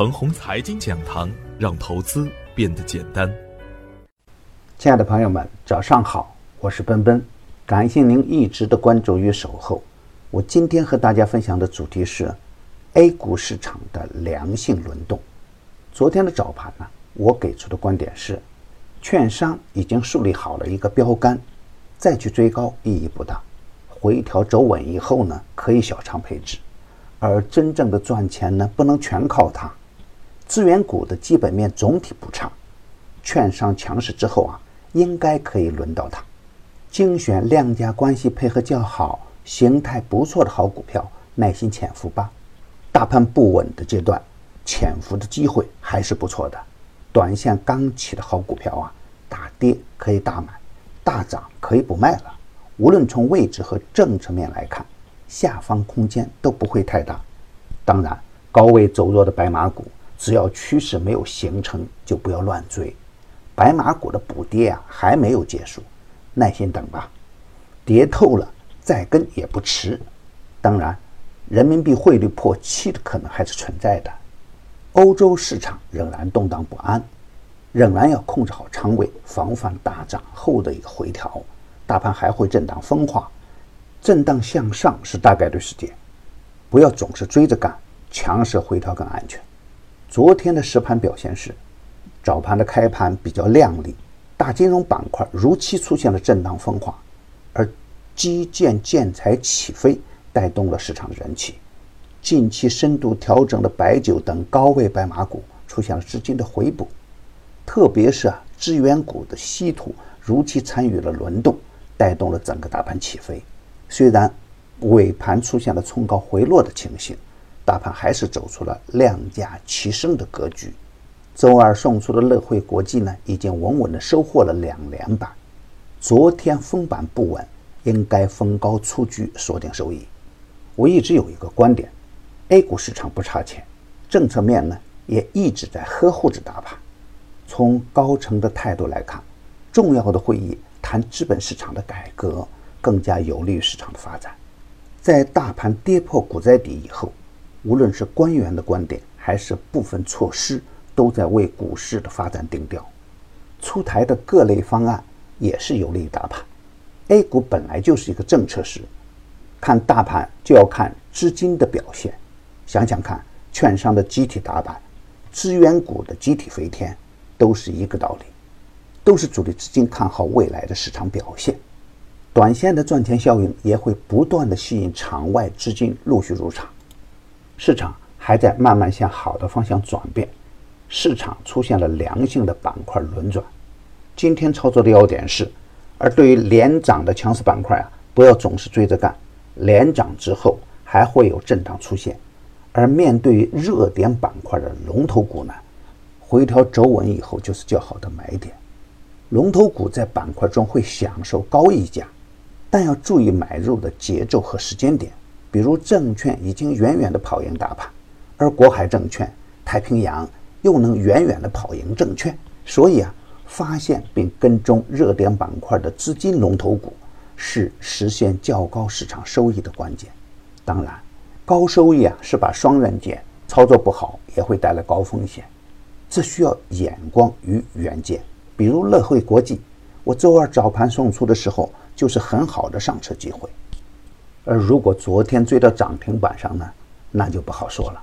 腾宏财经讲堂，让投资变得简单。亲爱的朋友们，早上好，我是奔奔，感谢您一直的关注与守候。我今天和大家分享的主题是 A 股市场的良性轮动。昨天的早盘呢，我给出的观点是，券商已经树立好了一个标杆，再去追高意义不大。回调走稳以后呢，可以小仓配置。而真正的赚钱呢，不能全靠它。资源股的基本面总体不差，券商强势之后啊，应该可以轮到它。精选量价关系配合较好、形态不错的好股票，耐心潜伏吧。大盘不稳的阶段，潜伏的机会还是不错的。短线刚起的好股票啊，大跌可以大买，大涨可以不卖了。无论从位置和政策面来看。下方空间都不会太大，当然高位走弱的白马股，只要趋势没有形成，就不要乱追。白马股的补跌啊还没有结束，耐心等吧，跌透了再跟也不迟。当然，人民币汇率破七的可能还是存在的，欧洲市场仍然动荡不安，仍然要控制好仓位，防范大涨后的一个回调。大盘还会震荡分化。震荡向上是大概率事件，不要总是追着干，强势回调更安全。昨天的实盘表现是，早盘的开盘比较靓丽，大金融板块如期出现了震荡分化，而基建建材起飞带动了市场的人气。近期深度调整的白酒等高位白马股出现了资金的回补，特别是啊资源股的稀土如期参与了轮动，带动了整个大盘起飞。虽然尾盘出现了冲高回落的情形，大盘还是走出了量价齐升的格局。周二送出的乐汇国际呢，已经稳稳的收获了两连板。昨天封板不稳，应该封高出局锁定收益。我一直有一个观点，A 股市场不差钱，政策面呢也一直在呵护着大盘。从高层的态度来看，重要的会议谈资本市场的改革。更加有利于市场的发展。在大盘跌破股灾底以后，无论是官员的观点，还是部分措施，都在为股市的发展定调。出台的各类方案也是有利于大盘。A 股本来就是一个政策市，看大盘就要看资金的表现。想想看，券商的集体打板，资源股的集体飞天，都是一个道理，都是主力资金看好未来的市场表现。短线的赚钱效应也会不断的吸引场外资金陆续入场，市场还在慢慢向好的方向转变，市场出现了良性的板块轮转。今天操作的要点是，而对于连涨的强势板块啊，不要总是追着干，连涨之后还会有震荡出现。而面对热点板块的龙头股呢，回调走稳以后就是较好的买点。龙头股在板块中会享受高溢价。但要注意买入的节奏和时间点，比如证券已经远远的跑赢大盘，而国海证券、太平洋又能远远的跑赢证券，所以啊，发现并跟踪热点板块的资金龙头股是实现较高市场收益的关键。当然，高收益啊是把双刃剑，操作不好也会带来高风险，这需要眼光与远见。比如乐汇国际，我周二早盘送出的时候。就是很好的上车机会，而如果昨天追到涨停板上呢，那就不好说了。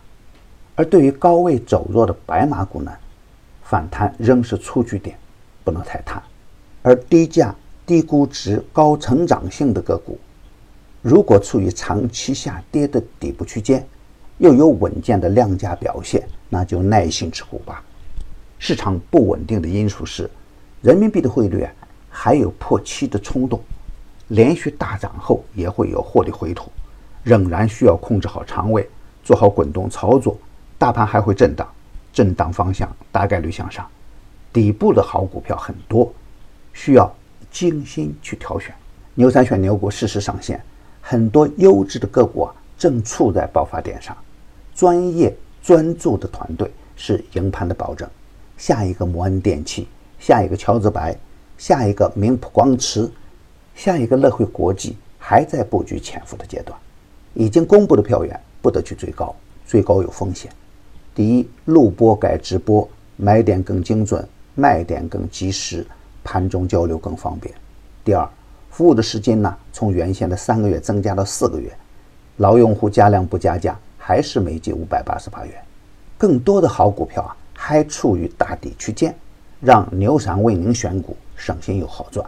而对于高位走弱的白马股呢，反弹仍是出局点，不能太贪。而低价、低估值、高成长性的个股，如果处于长期下跌的底部区间，又有稳健的量价表现，那就耐心持股吧。市场不稳定的因素是，人民币的汇率啊，还有破七的冲动。连续大涨后也会有获利回吐，仍然需要控制好仓位，做好滚动操作。大盘还会震荡，震荡方向大概率向上，底部的好股票很多，需要精心去挑选。牛三选牛股适时上线，很多优质的个股啊正处在爆发点上，专业专注的团队是赢盘的保证。下一个摩恩电器，下一个乔治白，下一个明普光磁。下一个乐汇国际还在布局潜伏的阶段，已经公布的票源不得去追高，追高有风险。第一，录播改直播，买点更精准，卖点更及时，盘中交流更方便。第二，服务的时间呢，从原先的三个月增加到四个月，老用户加量不加价，还是每季五百八十八元。更多的好股票啊，还处于大底区间，让牛散为您选股，省心又好赚。